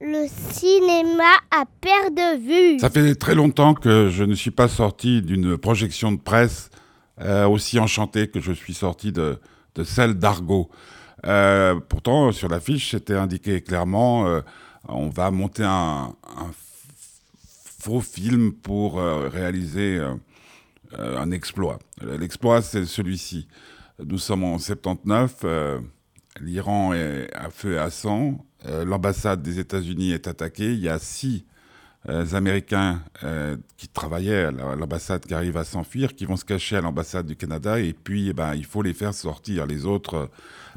Le cinéma à perte de vue. Ça fait très longtemps que je ne suis pas sorti d'une projection de presse euh, aussi enchantée que je suis sorti de, celle d'Argo. Euh, pourtant, sur l'affiche, c'était indiqué clairement euh, on va monter un, un faux film pour réaliser un exploit. L'exploit, c'est celui-ci. Nous sommes en 79, euh, l'Iran est à feu et à sang, l'ambassade des États-Unis est attaquée, il y a six euh, Américains euh, qui travaillaient à l'ambassade qui arrivent à s'enfuir, qui vont se cacher à l'ambassade du Canada, et puis eh ben, il faut les faire sortir. Les autres, euh,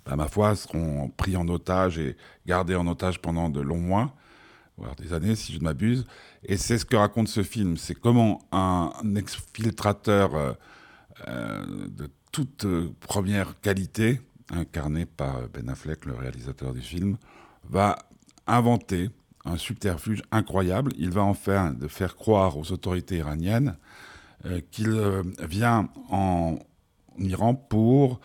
ben, ma foi, seront pris en otage et gardés en otage pendant de longs mois, voire des années si je ne m'abuse. Et c'est ce que raconte ce film, c'est comment un, exfiltrateur euh, euh, de toute euh, première qualité, incarné par Ben Affleck, le réalisateur du film, va inventer un subterfuge incroyable. Il va en faire de faire croire aux autorités iraniennes euh, qu'il euh, vient en Iran pour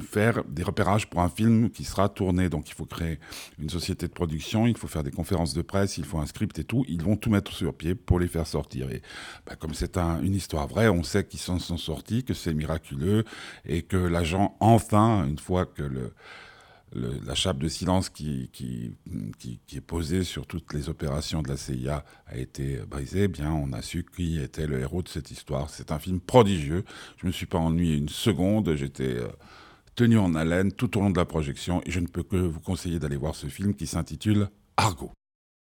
faire des repérages pour un film qui sera tourné. Donc il faut créer une société de production, il faut faire des conférences de presse, il faut un script et tout. Ils vont tout mettre sur pied pour les faire sortir. Et bah, comme c'est un, une histoire vraie, on sait qu'ils s'en sont sortis, que c'est miraculeux et que l'agent, enfin, une fois que le, la chape de silence qui, qui, qui, qui, est posée sur toutes les opérations de la CIA a été brisée, eh bien on a su qui était le héros de cette histoire. C'est un film prodigieux. Je ne me suis pas ennuyé une seconde. J'étais euh, tenu en haleine tout au long de la projection et je ne peux que vous conseiller d'aller voir ce film qui s'intitule Argo.